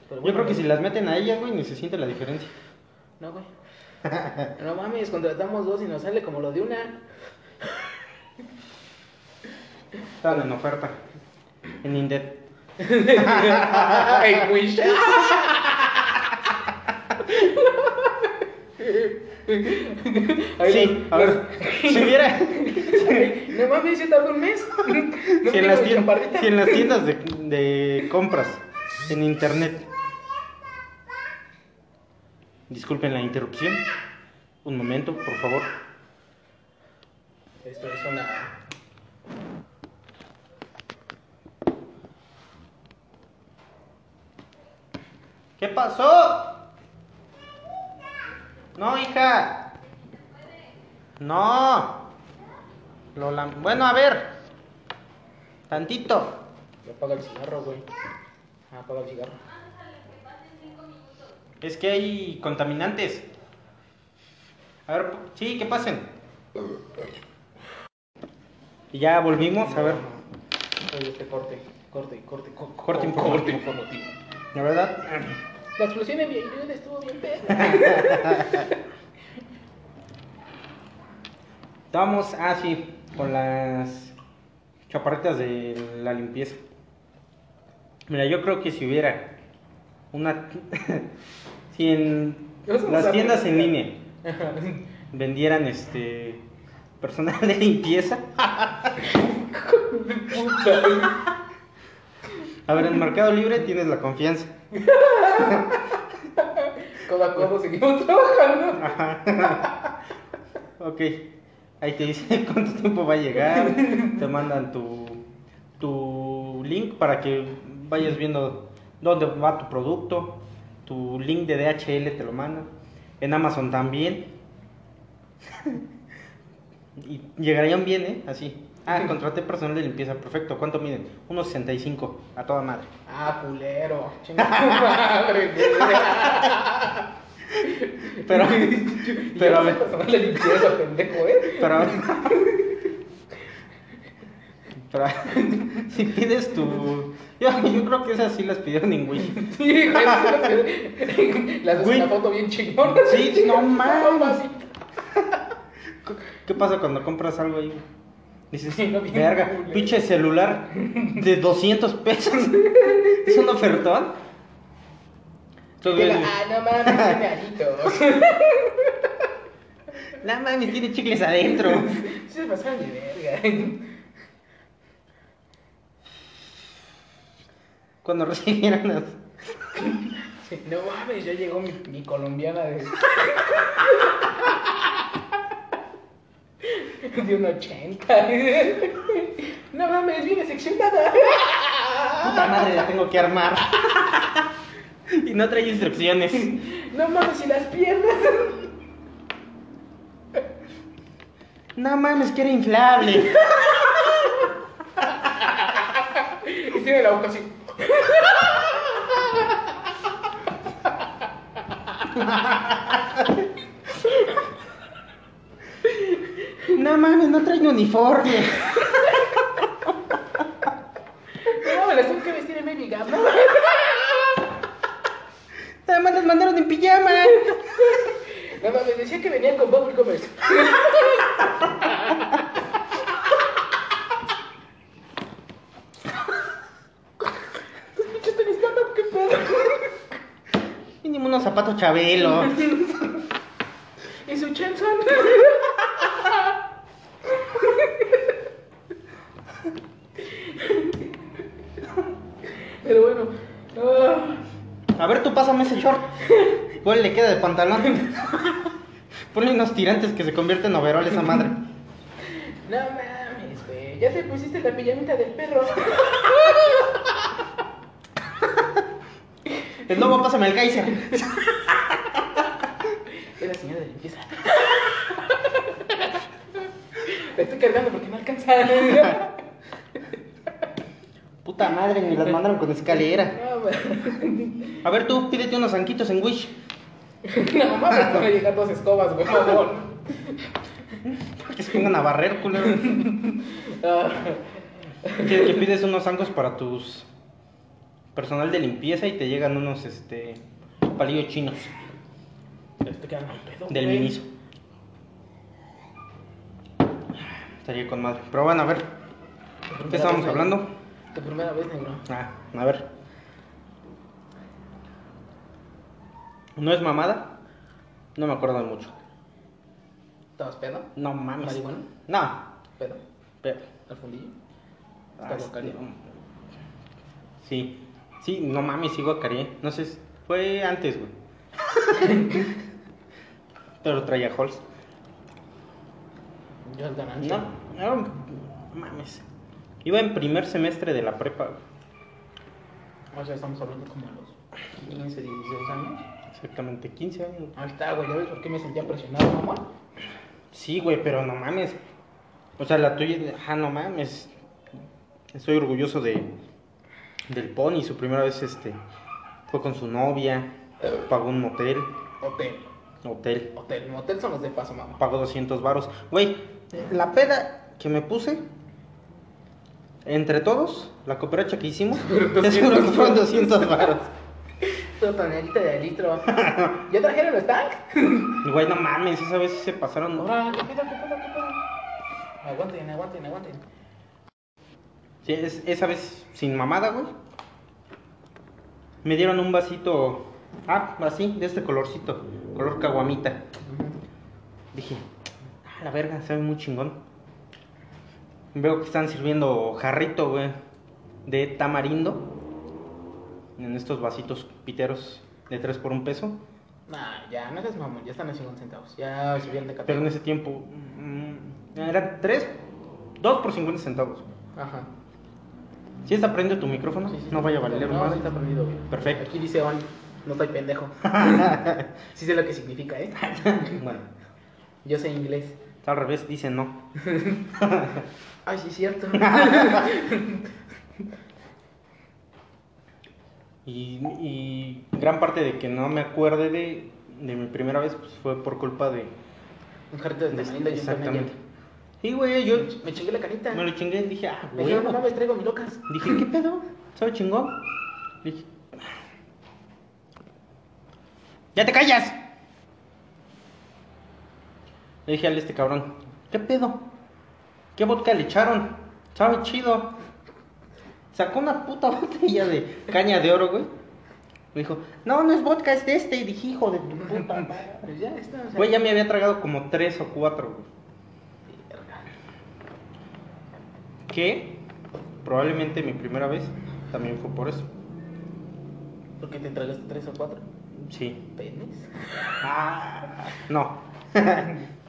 Speaker 1: Yo creo que si las meten a ellas, güey, ni se siente la diferencia.
Speaker 2: No, güey. (laughs) No mames, contratamos dos y nos sale como lo de una.
Speaker 1: Están en oferta. En Indeed.
Speaker 2: Ay, Wish. Ahí
Speaker 1: Sí, a ver. Si hubiera.
Speaker 2: No mames, se tardó un mes. No
Speaker 1: si, en las tiendas, si en las tiendas de, de compras en internet. Disculpen la interrupción. Un momento, por favor.
Speaker 2: Esto es una.
Speaker 1: ¿Qué pasó? No, hija. No. Lola. Bueno, a ver. Tantito.
Speaker 2: Ya apaga el cigarro, güey. Ah, apaga el cigarro.
Speaker 1: Es que hay contaminantes. A ver, sí, que pasen. Y ya volvimos, a ver.
Speaker 2: Oye, este corte, corte, corte, co-
Speaker 1: Corte
Speaker 2: co-
Speaker 1: informativo.
Speaker 2: informativo.
Speaker 1: La verdad,
Speaker 2: La explosión en Villarreal estuvo bien perra.
Speaker 1: estábamos, ah, sí, con las chaparritas de la limpieza. Mira, yo creo que si hubiera una. (laughs) si en las tiendas en línea vendieran este. personal de limpieza. (laughs) A ver, en Mercado Libre tienes la confianza. (laughs)
Speaker 2: Codo a codo seguimos trabajando.
Speaker 1: Ajá. (laughs) ok. Ahí te dice (laughs) cuánto tiempo va a llegar. Te mandan tu, tu link para que vayas viendo dónde va tu producto. Tu link de DHL te lo mandan. En Amazon también. y llegarían bien, ¿eh? Así. Ah, contraté personal de limpieza. Perfecto. ¿Cuánto miden? Unos 65. A toda madre.
Speaker 2: Ah, culero. Madre. (laughs)
Speaker 1: Pero, (laughs) pero a ver.
Speaker 2: personal de limpieza, pendejo, ¿eh?
Speaker 1: Pero, pero (laughs) si pides tu... Yo, yo creo que esas sí las pidieron en Wish.
Speaker 2: Sí, haces
Speaker 1: Güey.
Speaker 2: una foto bien chingona.
Speaker 1: Sí, no mames. ¿Qué pasa cuando compras algo ahí? Dices,
Speaker 2: Sí, no, bien
Speaker 1: verga,
Speaker 2: culero".
Speaker 1: pinche celular de 200 pesos. (laughs) ¿Es un ofertón?
Speaker 2: Ah, no mames, tiene (laughs) aritos.
Speaker 1: No mames, tiene chicles adentro.
Speaker 2: Se pasaron de verga.
Speaker 1: cuando recibieron las...
Speaker 2: No mames, ya llegó mi, mi colombiana de. (laughs) (laughs) De un 80. (laughs) No mames, viene seccionada.
Speaker 1: Puta madre, la tengo que armar. (laughs) Y no trae instrucciones.
Speaker 2: No mames, y las piernas.
Speaker 1: No mames, que era inflable.
Speaker 2: Y tiene la boca así.
Speaker 1: No mames, no trae uniforme.
Speaker 2: No mames, las tengo que vestir en baby gap. No,
Speaker 1: Nada más las mandaron en pijama.
Speaker 2: no mames, decía que venía con Bubble Commerce. Tus pinches tenis qué pedo.
Speaker 1: Mínimo unos zapatos chabelo.
Speaker 2: Y su Chenson. Pero bueno. ah,
Speaker 1: A ver, tú pásame ese short. Igual le queda de pantalón. Ponle unos tirantes que se convierten en overol esa madre.
Speaker 2: no mames, güey. Ya te pusiste la pijamita del perro.
Speaker 1: El lobo, pásame el Kaiser.
Speaker 2: Es la señora de limpieza. La estoy cargando porque no alcanza.
Speaker 1: Puta madre, ni las mandaron con escalera. (laughs) A ver, tú pídete unos anquitos en Wish. (laughs)
Speaker 2: No mames, van a llegar dos escobas, güey. por favor.
Speaker 1: Que se pongan a barrer, culero.
Speaker 2: Ah,
Speaker 1: Que, que pides unos zancos para tus personal de limpieza y te llegan unos este palillos chinos
Speaker 2: quedando pedo,
Speaker 1: del
Speaker 2: güey.
Speaker 1: Miniso. Estaría con madre. Pero bueno, a ver, ¿qué estábamos hablando?
Speaker 2: Tu primera vez, negro.
Speaker 1: Ah, a ver. ¿No es mamada? No me acuerdo de mucho.
Speaker 2: ¿Estabas pedo?
Speaker 1: No mames.
Speaker 2: ¿Marihuana?
Speaker 1: No.
Speaker 2: ¿Pedo?
Speaker 1: Pero,
Speaker 2: ¿Al fundillo?
Speaker 1: ah,
Speaker 2: ¿Estás local?
Speaker 1: Sí. Sí, no mames, sigo Carié. No sé, fue antes, güey. (laughs) Pero traía Halls.
Speaker 2: Yo el ganancia.
Speaker 1: No, no, mames. Iba en primer semestre de la prepa.
Speaker 2: O sea, estamos hablando como los 15, 16 años.
Speaker 1: Exactamente, 15 años.
Speaker 2: Ahí está, güey. ¿Ya ves por qué me sentía presionado, mamá?
Speaker 1: Sí, güey, pero no mames. O sea, la tuya, ah, no mames. Estoy orgulloso de del Pony. Su primera vez, este, fue con su novia. Pagó un motel,
Speaker 2: Hotel.
Speaker 1: hotel.
Speaker 2: Hotel. Motel son los de paso, mamá.
Speaker 1: Pagó 200 varos. Güey, la peda que me puse, entre todos, la cooperacha que hicimos, (laughs) (laughs) seguro que fueron 200 varos.
Speaker 2: Tu tonelita de litro. ¿Ya trajeron los tank? (laughs)
Speaker 1: Güey, no mames, esa vez se pasaron.
Speaker 2: Ahora, ¿qué pedo, qué pedo, qué pedo? Aguanten, aguanten, aguanten.
Speaker 1: Sí, es- esa vez sin mamada, güey. Me dieron un vasito, ah, así, de este colorcito, color caguamita. Dije, ah, la verga, sabe muy chingón. Veo que están sirviendo jarrito, güey, de tamarindo. En estos vasitos piteros de 3 por un peso.
Speaker 2: Nah, ya, no seas mamón, ya están a 50 centavos. Ya subieron de
Speaker 1: Pero en ese tiempo, mm, eran 3, 2 por 50 centavos.
Speaker 2: Ajá.
Speaker 1: Si está prendido tu micrófono,
Speaker 2: Sí, sí,
Speaker 1: no
Speaker 2: sí,
Speaker 1: vaya a
Speaker 2: sí,
Speaker 1: valer
Speaker 2: No, sí está prendido bien.
Speaker 1: Perfecto.
Speaker 2: Aquí dice on, no estoy pendejo. (laughs) Sí sé lo que significa, ¿eh? (laughs)
Speaker 1: bueno,
Speaker 2: Yo sé inglés.
Speaker 1: Al revés, dice no. (laughs)
Speaker 2: Ay, sí cierto. (laughs)
Speaker 1: Y, y gran parte de que no me acuerde de, de mi primera vez pues, fue por culpa de...
Speaker 2: Un jarrito de
Speaker 1: de-
Speaker 2: un
Speaker 1: exactamente. Sí, güey, yo
Speaker 2: Me chingué la canita.
Speaker 1: me lo chingué, dije, ah,
Speaker 2: Me dijeron, no mames, traigo mi locas.
Speaker 1: Dije, ¿qué pedo? ¿Sabe chingón? Dije, ¡ya te callas! Le dije al este cabrón, ¿qué pedo? ¿Qué vodka le echaron? Sabe chido. Sacó una puta (laughs) botella de caña de oro, güey. Me dijo, no, no es vodka, es de este. Y dije, hijo de tu puta madre. (laughs)
Speaker 2: Pues ya está. O sea,
Speaker 1: Güey, ya me había tragado como tres o cuatro, güey. Que probablemente mi primera vez también fue por eso.
Speaker 2: ¿Por qué te tragaste tres o cuatro?
Speaker 1: Sí.
Speaker 2: ¿Penes?
Speaker 1: Ah, no. (laughs)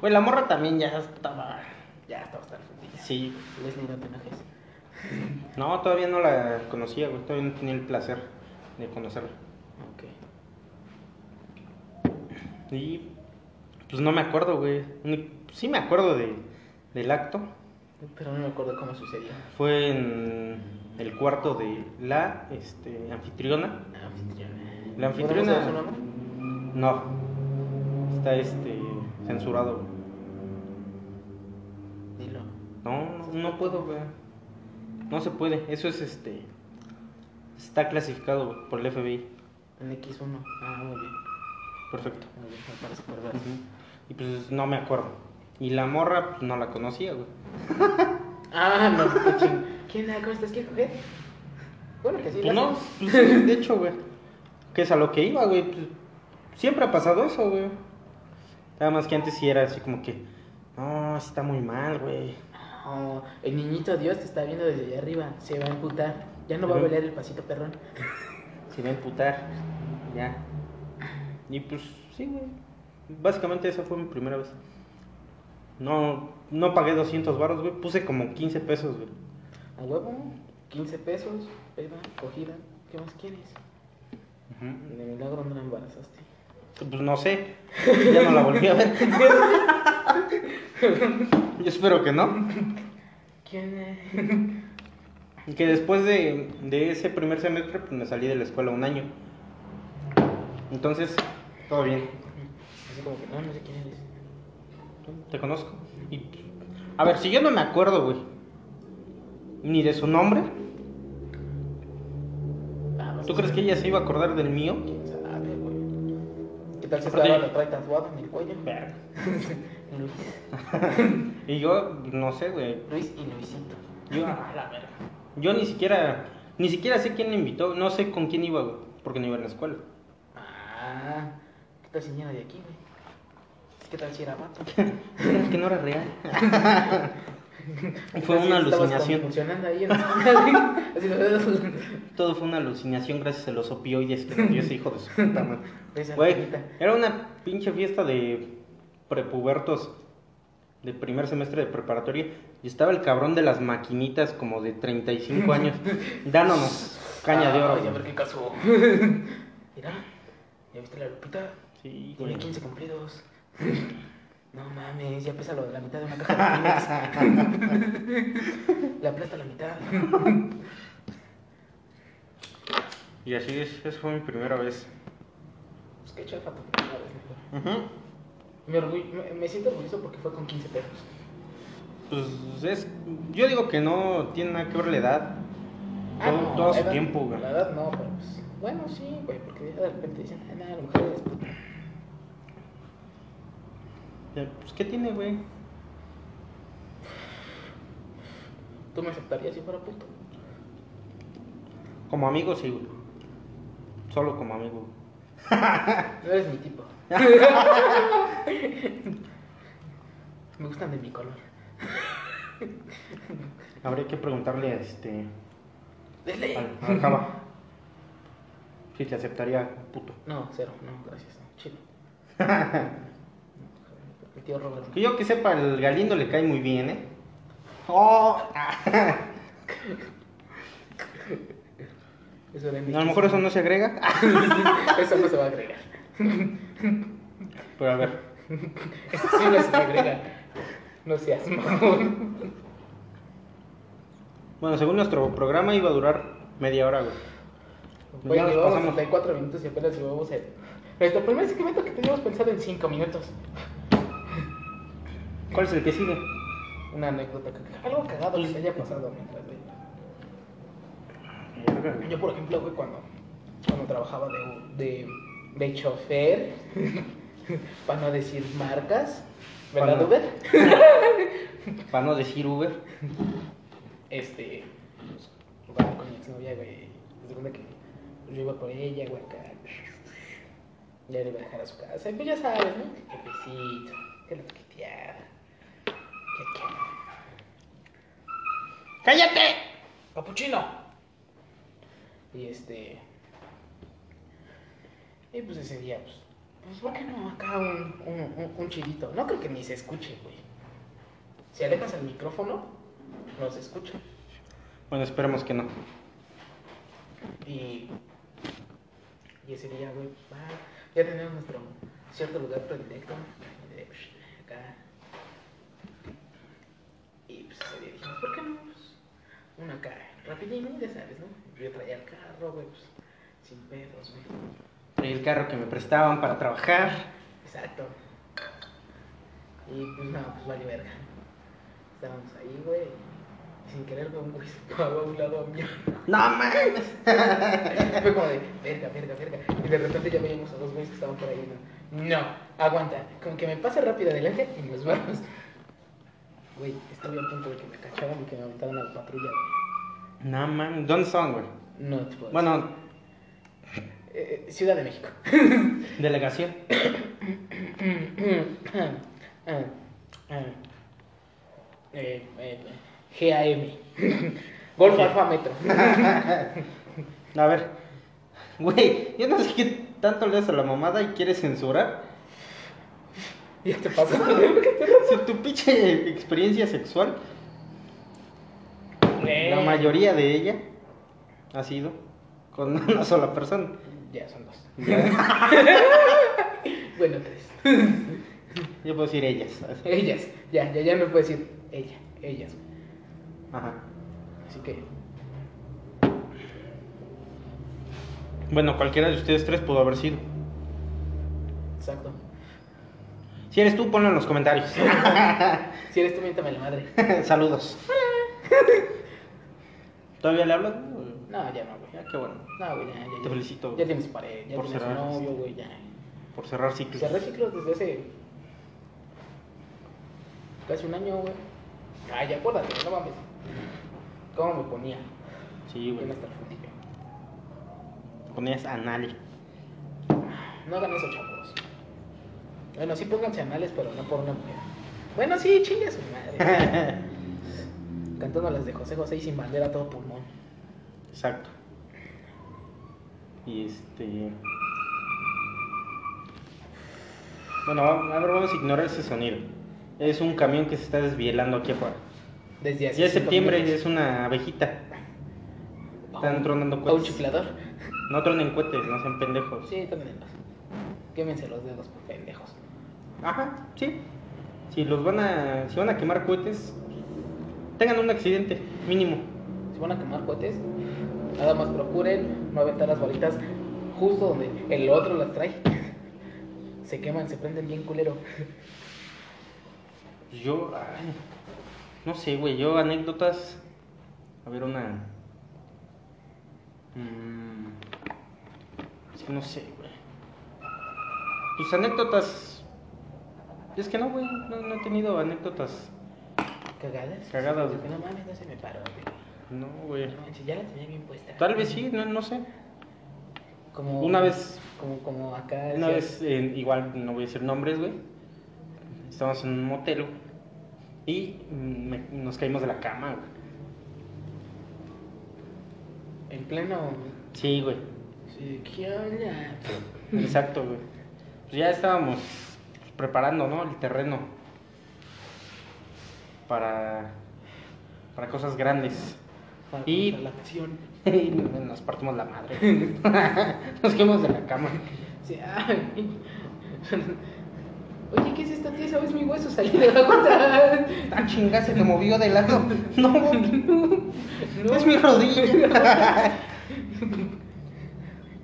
Speaker 1: Güey, la morra también ya estaba.
Speaker 2: Ya estaba hasta el fundillo.
Speaker 1: Sí.
Speaker 2: Leslie, no te enojes.
Speaker 1: No, todavía no la conocía, güey. Todavía no tenía el placer de conocerla.
Speaker 2: Ok.
Speaker 1: Y pues no me acuerdo, güey. Sí me acuerdo de, del acto.
Speaker 2: Pero no me acuerdo cómo sucedió.
Speaker 1: Fue en el cuarto de la este, anfitriona.
Speaker 2: Anfitriona.
Speaker 1: La anfitriona.
Speaker 2: ¿Podemos saber su nombre?
Speaker 1: No. Está este censurado. güey.
Speaker 2: Dilo.
Speaker 1: No, no, no puedo, güey. No se puede. Eso es este. Está clasificado güey, por el FBI.
Speaker 2: En X1. Ah, muy bien.
Speaker 1: Perfecto.
Speaker 2: Muy bien, me parece perverso.
Speaker 1: Ujú. Y pues no me acuerdo. Y la morra pues, no la conocía, güey. (laughs)
Speaker 2: Ah, no, qué ching. ¿Quién la cómo estás? ¿Quieres coger? Bueno, que sí.
Speaker 1: Pues no, pues, de hecho, güey. Que es a lo que iba, güey. pues, siempre ha pasado eso, güey. Nada más que antes sí era así como que. No, está muy mal, güey.
Speaker 2: No, el niñito Dios te está viendo desde allá arriba. Se va a emputar. Ya no va a bailar el pasito perrón. (laughs)
Speaker 1: Se va a emputar. Ya. Y pues, sí, güey. Básicamente esa fue mi primera vez. No, no pagué 200 baros, güey. Puse como 15 pesos, güey.
Speaker 2: A huevo, 15 pesos, peda, cogida. ¿Qué más quieres? De milagro no la embarazaste.
Speaker 1: Pues no sé. Ya no la volví a ver. (laughs) Yo espero que no.
Speaker 2: ¿Quién es?
Speaker 1: Y que después de, de ese primer semestre, pues me salí de la escuela un año. Entonces, todo bien.
Speaker 2: Así como que no, no sé quién eres.
Speaker 1: Te conozco. Y, a ver, si yo no me acuerdo, güey, ni de su nombre,
Speaker 2: Ah, no
Speaker 1: ¿tú crees que ella se iba a acordar del mío?
Speaker 2: ¿Qué tal si la trae tatuada en el cuello? (laughs)
Speaker 1: Verga. (laughs)
Speaker 2: Luis. (laughs)
Speaker 1: Y yo, no sé, güey.
Speaker 2: Luis y Luisito.
Speaker 1: Yo, a la verga. Yo ni siquiera, ni siquiera sé quién me invitó. No sé con quién iba, güey, porque no iba en la escuela.
Speaker 2: Ah, ¿qué tal si de aquí, güey? ¿Qué tal si era vato?
Speaker 1: que no era real.
Speaker 2: ¿Qué
Speaker 1: Fue una alucinación.
Speaker 2: ahí (laughs) en
Speaker 1: Todo fue una alucinación gracias a los opioides que me dio ese hijo de su puta madre. Güey, era una pinche fiesta de prepubertos de primer semestre de preparatoria y estaba el cabrón de las maquinitas como de 35 años (laughs) dándonos caña de oro.
Speaker 2: Ay, a
Speaker 1: güey.
Speaker 2: ver qué caso. Mira, ¿ya viste la lupita?
Speaker 1: Sí,
Speaker 2: Tiene
Speaker 1: güey.
Speaker 2: 15 cumplidos. No mames, ya pesa lo de la mitad de una caja de. (laughs) Le aplasta la mitad.
Speaker 1: Y así es, esa fue mi primera vez.
Speaker 2: Pues qué chafa tu primera vez. Me, me, me siento orgulloso porque fue con 15 pesos.
Speaker 1: Pues es, yo digo que no tiene nada que ver la edad. Todo, todo a su
Speaker 2: la edad-
Speaker 1: tiempo, güey.
Speaker 2: La edad no, pero pues. Bueno, sí, güey, porque ya de repente dicen, ah, no, a lo mejor puta.
Speaker 1: Pues qué tiene, güey.
Speaker 2: ¿Tú me aceptarías si fuera puto?
Speaker 1: Como amigo sí, güey. Solo como amigo. (laughs)
Speaker 2: No eres mi tipo. (laughs) me gustan de mi color.
Speaker 1: Habría que preguntarle a este al, al Java si te aceptaría puto.
Speaker 2: No, cero, no, gracias. Mi (laughs) tío.
Speaker 1: Que yo que sepa, el Galindo le cae muy bien, ¿eh? Oh, (laughs)
Speaker 2: Eso
Speaker 1: a lo mejor eso no se agrega. (laughs)
Speaker 2: Eso no se va a agregar.
Speaker 1: Pero a ver,
Speaker 2: Eso sí no se va a agregar. No seas mamón.
Speaker 1: bueno, según nuestro programa iba a durar media hora, güey.
Speaker 2: Güey,
Speaker 1: Ya nos
Speaker 2: llevamos
Speaker 1: pasamos.
Speaker 2: 64 minutos y apenas llevamos el... Nuestro primer segmento que teníamos pensado en 5 minutos.
Speaker 1: ¿Cuál es el que sigue?
Speaker 2: Una anécdota, algo cagado que te haya pasado mientras veía. Yo, por ejemplo, güey, cuando, cuando trabajaba de, de, de chofer, (laughs) para no decir marcas, ¿verdad, Uber? (laughs)
Speaker 1: Para no decir Uber.
Speaker 2: Este, pues, jugaba con mi exnovia, güey. Se cuenta que pues, yo iba por ella, güey, acá. Ya le iba a dejar a su casa. Y pues ya sabes, ¿no? Que cafecito, que la.
Speaker 1: ¡Cállate!
Speaker 2: ¡Capuchino! Y este. Y pues ese día, pues. Pues, ¿por qué no acá un, un, un, un chidito? No creo que ni se escuche, güey. Si alejas el micrófono, no se escucha.
Speaker 1: Bueno, esperemos que no.
Speaker 2: Y, y ese día, güey, va, ya tenemos nuestro cierto lugar predilecto. pues, acá. Una acá, rapidín, ya sabes, ¿no? Yo traía el carro, güey, pues, sin pedos, güey.
Speaker 1: El carro que me prestaban para trabajar.
Speaker 2: Exacto. Y pues no, pues vale verga. Estábamos ahí, güey. Sin querer, güey, un güey (laughs) se paró a un lado a mí.
Speaker 1: No mames. (laughs)
Speaker 2: Fue como de, verga, verga, verga. Y de repente ya veíamos a dos güeyes que estaban por ahí. No, no aguanta. Como que me pase rápido adelante y nos vamos. Güey, estuve a punto de que me cacharan y que me aventaran a la patrulla. güey.
Speaker 1: No mames. ¿Dónde estaban, güey?
Speaker 2: No te puedo
Speaker 1: Bueno.
Speaker 2: Eh, eh, Ciudad de México. (laughs)
Speaker 1: delegación.
Speaker 2: Ah. (coughs) Eh, eh, GAM. (laughs) Golf Alfa Metro. (laughs)
Speaker 1: A ver. Güey, yo no sé qué tanto le das a la mamada y quieres censurar.
Speaker 2: ¿Ya te pasó?
Speaker 1: Si tu pinche experiencia sexual, la mayoría de ella ha sido con (laughs) una sola persona.
Speaker 2: Ya son dos. (laughs) Bueno, tres.
Speaker 1: yo puedo decir ellas.
Speaker 2: Ellas. Ya, ya, ya me puedes decir ella. Ellas.
Speaker 1: Ajá.
Speaker 2: Así que.
Speaker 1: Bueno, cualquiera de ustedes tres pudo haber sido.
Speaker 2: Exacto.
Speaker 1: Si eres tú, ponlo en los comentarios. (laughs)
Speaker 2: Si eres tú, miéntame la madre. (laughs)
Speaker 1: Saludos. (laughs) ¿Todavía le hablas?
Speaker 2: No, ya no, güey.
Speaker 1: Ya, qué bueno.
Speaker 2: No, güey, ya, ya.
Speaker 1: Te felicito,
Speaker 2: Ya tienes pared, ya
Speaker 1: Por
Speaker 2: tienes
Speaker 1: cerrar.
Speaker 2: novio, güey, ya.
Speaker 1: Por cerrar ciclos.
Speaker 2: Cerré ciclos desde hace. casi un año, güey. Ay, acuérdate, no mames. ¿Cómo me ponía?
Speaker 1: Sí, güey.
Speaker 2: hasta el fundillo.
Speaker 1: Ponías anal.
Speaker 2: No hagan eso, chavos. Bueno, sí pónganse anales, pero no por una mujer. Bueno, sí, chingue su madre. (laughs) Cantando las de José José y sin bandera todo pulmón.
Speaker 1: Exacto. Y este. Bueno, a ver, vamos a ignorar ese sonido. Es un camión que se está desvielando aquí afuera.
Speaker 2: Desde hace
Speaker 1: Ya es septiembre,
Speaker 2: minutos.
Speaker 1: es una abejita. Están tronando
Speaker 2: A un
Speaker 1: cohetes.
Speaker 2: chiflador.
Speaker 1: No tronen cohetes, no sean pendejos.
Speaker 2: Sí, trónenlos. Quémense los dedos por pendejos.
Speaker 1: Ajá, sí. Si los van a. Si van a quemar cohetes, tengan un accidente, mínimo.
Speaker 2: Si van a quemar cohetes, nada más procuren no aventar las bolitas justo donde el otro las trae. Se queman, se prenden bien culero.
Speaker 1: Yo. ay, no sé, güey. Yo, anécdotas. A ver, una. Mm, es que no sé, güey. Pues anécdotas. Es que no, güey. No, no he tenido anécdotas.
Speaker 2: ¿Cagadas?
Speaker 1: Cagadas.
Speaker 2: Sí, No mames, no se me paró, güey.
Speaker 1: No, güey.
Speaker 2: Manches, ya la tenía bien puesta.
Speaker 1: Tal vez sí, no, no sé.
Speaker 2: Como,
Speaker 1: Una vez-
Speaker 2: Como, como acá.
Speaker 1: Una vez, eh, igual no voy a decir nombres, güey. Estábamos en un motel y me- nos caímos de la cama, güey.
Speaker 2: En pleno.
Speaker 1: Sí, güey.
Speaker 2: Sí, ¿qué onda?
Speaker 1: Exacto, güey. Pues ya estábamos preparando, ¿no? El terreno para, para cosas grandes.
Speaker 2: Para
Speaker 1: Y-
Speaker 2: la acción. (laughs)
Speaker 1: Y nos partimos la madre. (laughs) nos caímos de la cama.
Speaker 2: Sí, ay. Oye, ¿qué es esto, tía? ¿Sabes mi hueso salí de la gota?
Speaker 1: Ah, chinga, se te movió de lado. No, (laughs)
Speaker 2: No.
Speaker 1: es mi rodilla.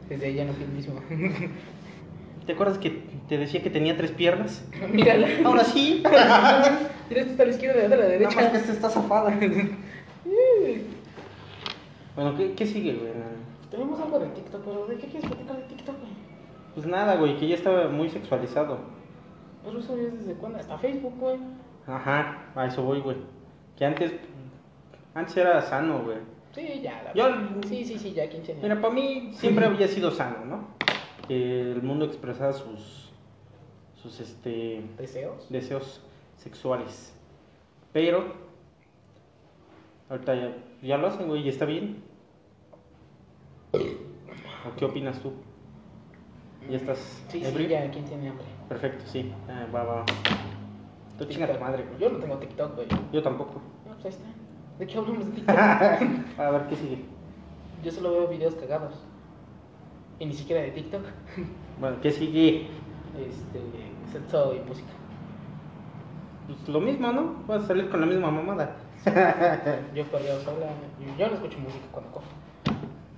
Speaker 2: Desde ya no fui el mismo.
Speaker 1: ¿Te acuerdas que te decía que tenía tres piernas? (laughs)
Speaker 2: Mírala.
Speaker 1: Ahora sí.
Speaker 2: Mira, esta a la izquierda, esta a la derecha.
Speaker 1: Nada más que esta está zafada. (laughs) Bueno, ¿qué, qué sigue, güey?
Speaker 2: Tenemos algo de TikTok, pero ¿de qué quieres platicar de TikTok, güey?
Speaker 1: Pues nada, güey, que ya estaba muy sexualizado.
Speaker 2: Pero eso es desde cuándo? Hasta Facebook, güey.
Speaker 1: Ajá, a eso voy, güey. Que antes, antes era sano, güey.
Speaker 2: Sí, ya. La
Speaker 1: Yo-
Speaker 2: Sí, sí, sí, ya 15 años.
Speaker 1: Mira, para mí siempre había sido sano, ¿no? Que el mundo expresara sus, sus, este,
Speaker 2: ¿Deseos?
Speaker 1: deseos sexuales. Pero, ahorita ya, ya lo hacen, güey, y está bien. ¿O qué opinas tú? ¿Ya estás
Speaker 2: Sí, sí, ya, ¿quién tiene hambre?
Speaker 1: Perfecto, sí. Ah, va, va. Tú chinga tu madre, güey.
Speaker 2: Yo no tengo TikTok, güey.
Speaker 1: Yo tampoco.
Speaker 2: No, pues ahí está. ¿De qué hablamos de (laughs) TikTok?
Speaker 1: a ver, ¿qué sigue?
Speaker 2: Yo solo veo videos cagados. Y ni siquiera de TikTok. (laughs)
Speaker 1: Bueno, ¿qué sigue?
Speaker 2: Este, sexo y música.
Speaker 1: Pues lo mismo, ¿no? Vas a salir con la misma mamada. (laughs)
Speaker 2: Yo perreo sola. Yo, yo no escucho música cuando cojo.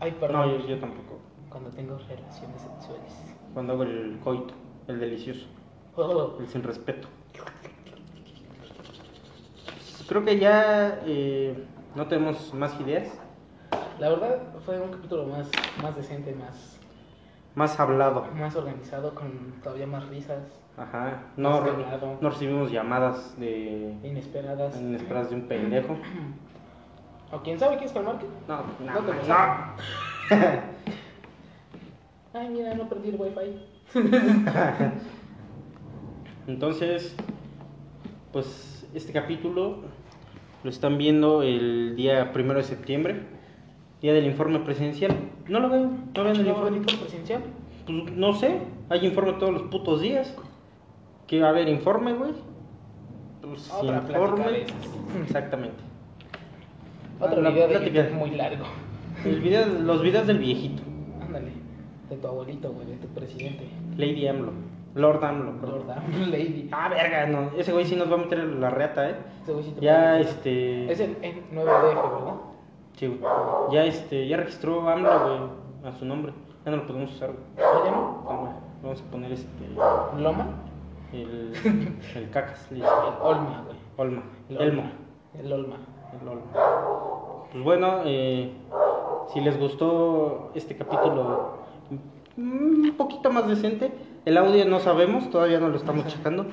Speaker 2: Ay, perdón.
Speaker 1: No, yo, yo tampoco.
Speaker 2: Cuando tengo relaciones sexuales.
Speaker 1: Cuando hago el coito, el delicioso,
Speaker 2: Oh,
Speaker 1: el sin respeto. Creo que ya eh, no tenemos más ideas,
Speaker 2: La verdad fue un capítulo más, más decente, más,
Speaker 1: más hablado.
Speaker 2: más organizado, con todavía más risas
Speaker 1: Ajá. No, re- recibimos llamadas de
Speaker 2: inesperadas.
Speaker 1: inesperadas de un pendejo. (clears throat)
Speaker 2: ¿O quién sabe quién es que lo marque?
Speaker 1: No, no,
Speaker 2: No
Speaker 1: no. (laughs)
Speaker 2: Ay, mira, no perdí el wifi. (laughs)
Speaker 1: Entonces, pues este capítulo lo están viendo el día primero de septiembre, día del informe presidencial. No lo veo, no ven el
Speaker 2: ¿No
Speaker 1: informe.
Speaker 2: bonito presencial?
Speaker 1: Pues no sé, hay informe todos los putos días. ¿Qué va a haber informe, güey? Pues
Speaker 2: Otra plática
Speaker 1: informe. Exactamente.
Speaker 2: Otro
Speaker 1: La
Speaker 2: video de
Speaker 1: plática.
Speaker 2: Muy largo.
Speaker 1: El video, los videos del viejito.
Speaker 2: Ándale. De tu abuelito, güey, de tu presidente.
Speaker 1: Lady AMLO. Lord AMLO. creo.
Speaker 2: Lord Am- (laughs) Lady.
Speaker 1: Ah, verga, no. Ese güey sí nos va a meter la reata, eh.
Speaker 2: Ese güey sí te
Speaker 1: Ya, este.
Speaker 2: Es el en 9DF, ¿verdad?
Speaker 1: Sí, güey. Ya, este, ya registró AMLO, güey, a su nombre. Ya no lo podemos usar, güey.
Speaker 2: ¿Ya no?
Speaker 1: No, güey. Vamos a poner este.
Speaker 2: ¿Loma?
Speaker 1: El. (laughs) El cacas, dice.
Speaker 2: El Olma, güey.
Speaker 1: Olma.
Speaker 2: El
Speaker 1: Elmo.
Speaker 2: Olma. El Olma.
Speaker 1: El Olmo. Pues bueno, eh, si les gustó este capítulo un poquito más decente, el audio no sabemos, todavía no lo estamos (laughs) checando.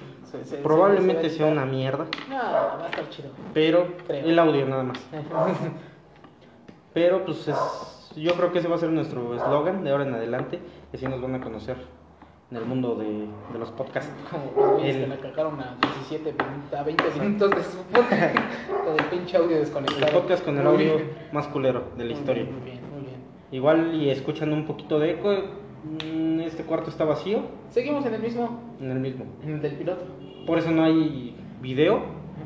Speaker 1: Probablemente
Speaker 2: se-
Speaker 1: sea una mierda,
Speaker 2: No, va a estar chido.
Speaker 1: pero
Speaker 2: Creo.
Speaker 1: el audio nada más. (laughs) Pero pues es- yo creo que ese va a ser nuestro eslogan de ahora en adelante, que así nos van a conocer en el mundo de, de los podcasts. (laughs)
Speaker 2: Como los
Speaker 1: El-
Speaker 2: que le cagaron a 17, 20, a 20 minutos de su podcast. (laughs) Con el pinche audio desconectado.
Speaker 1: El podcast con el
Speaker 2: Muy
Speaker 1: audio
Speaker 2: bien.
Speaker 1: más culero de la
Speaker 2: Muy
Speaker 1: historia.
Speaker 2: bien, Muy bien, muy bien.
Speaker 1: Igual y escuchan un poquito de eco, mm, este cuarto está vacío,
Speaker 2: Seguimos en el mismo,
Speaker 1: en el mismo.
Speaker 2: en el del piloto.
Speaker 1: Por eso no hay video.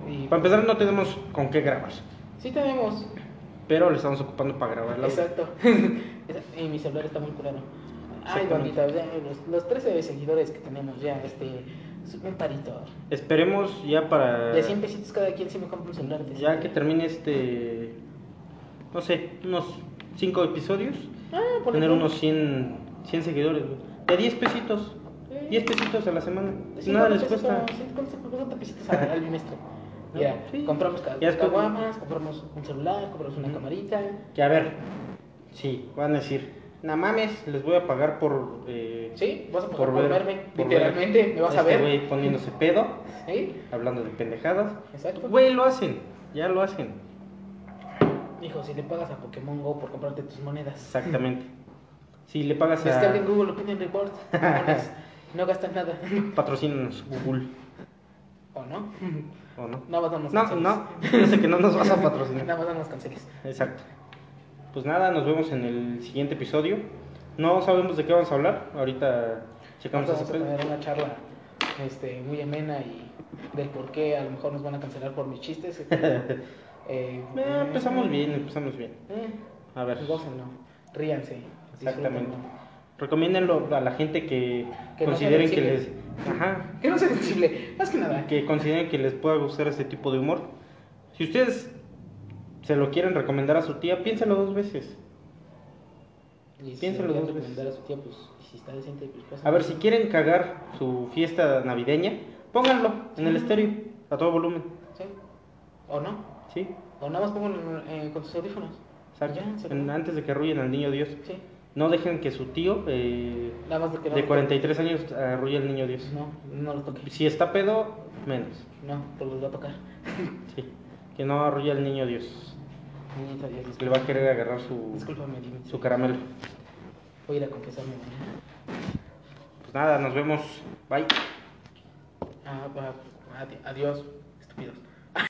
Speaker 2: Y
Speaker 1: Para empezar no tenemos con qué grabar,
Speaker 2: sí tenemos.
Speaker 1: Pero le estamos ocupando para grabar audio.
Speaker 2: Exacto. (laughs) y mi celular está muy culero. Ay, bandita, los, los 13 seguidores que tenemos ya, este, un parito.
Speaker 1: Esperemos ya para
Speaker 2: De 100 pesitos cada quien si me compra un celular.
Speaker 1: ya
Speaker 2: 100.
Speaker 1: que termine este no sé, unos 5 episodios,
Speaker 2: Ah, por
Speaker 1: tener unos 100 100 seguidores, güey. De 10 pesitos.
Speaker 2: eh,
Speaker 1: 10 pesitos a la semana. nada les
Speaker 2: 50
Speaker 1: cuesta.
Speaker 2: pesitos, 50 pesitos al, al.
Speaker 1: No,
Speaker 2: Ya,
Speaker 1: sí.
Speaker 2: compramos
Speaker 1: Ya es como-
Speaker 2: caguamas, compramos un celular, compramos una camarita.
Speaker 1: Que a ver, sí, van a decir, no mames, les voy a pagar por eh,
Speaker 2: Sí, vas a poder
Speaker 1: por
Speaker 2: por
Speaker 1: ver-
Speaker 2: verme,
Speaker 1: por
Speaker 2: literalmente,
Speaker 1: ver
Speaker 2: me vas a
Speaker 1: este
Speaker 2: ver.
Speaker 1: güey poniéndose pedo,
Speaker 2: ¿Sí?
Speaker 1: hablando de pendejadas.
Speaker 2: Exacto.
Speaker 1: Güey, lo hacen, ya lo hacen.
Speaker 2: Hijo, si le pagas a Pokémon Go por comprarte tus monedas.
Speaker 1: Exactamente. Si le pagas a
Speaker 2: Descarguen Google Opinion Report. No (laughs) gastan nada.
Speaker 1: patrocínanos Google
Speaker 2: ¿O no?
Speaker 1: o no.
Speaker 2: Más damos
Speaker 1: No,
Speaker 2: canceles.
Speaker 1: no, yo sé que no nos vas a patrocinar.
Speaker 2: Nada más damos canceles.
Speaker 1: Exacto. Pues nada, nos vemos en el siguiente episodio. No sabemos de qué vamos a hablar. Ahorita checamos
Speaker 2: Vamos a tener una charla este, muy amena y del por qué a lo mejor nos van a cancelar por mis chistes. (laughs) Eh,
Speaker 1: Eh, empezamos bien, empezamos bien.
Speaker 2: Eh,
Speaker 1: A ver.
Speaker 2: gócenlo, ríanse.
Speaker 1: Exactamente. Recomiéndenlo a la gente que,
Speaker 2: Que no sea
Speaker 1: consideren que les ajá,
Speaker 2: Que no sea sensible, más que nada.
Speaker 1: que consideren que les pueda gustar ese tipo de humor. Si ustedes se lo quieren recomendar a su tía, piénselo dos veces.
Speaker 2: Y si
Speaker 1: piénselo dos veces.
Speaker 2: a su tía, pues, si está decente, pues.
Speaker 1: A ver, si quieren cagar su fiesta navideña, pónganlo en el estéreo a todo volumen.
Speaker 2: ¿Sí? ¿O no?
Speaker 1: ¿Sí?
Speaker 2: O nada más pónganlo eh, con tus audífonos.
Speaker 1: Exacto.
Speaker 2: Ya, se
Speaker 1: En-
Speaker 2: acabó.
Speaker 1: antes de que arrullen al niño Dios.
Speaker 2: Sí.
Speaker 1: No dejen que su tío eh,
Speaker 2: de
Speaker 1: de
Speaker 2: lo
Speaker 1: 43 años arrulle al niño Dios.
Speaker 2: No, no lo toque.
Speaker 1: Si está pedo, menos.
Speaker 2: No, porque los va a tocar. (laughs)
Speaker 1: Sí. Que no arrulle al niño Dios.
Speaker 2: Niñita, Dios,
Speaker 1: Le
Speaker 2: disculpa.
Speaker 1: va a querer agarrar su, su caramelo.
Speaker 2: Voy a ir a confesarme.
Speaker 1: Pues nada, nos vemos. Bye.
Speaker 2: Ah, adi- adiós, estúpidos.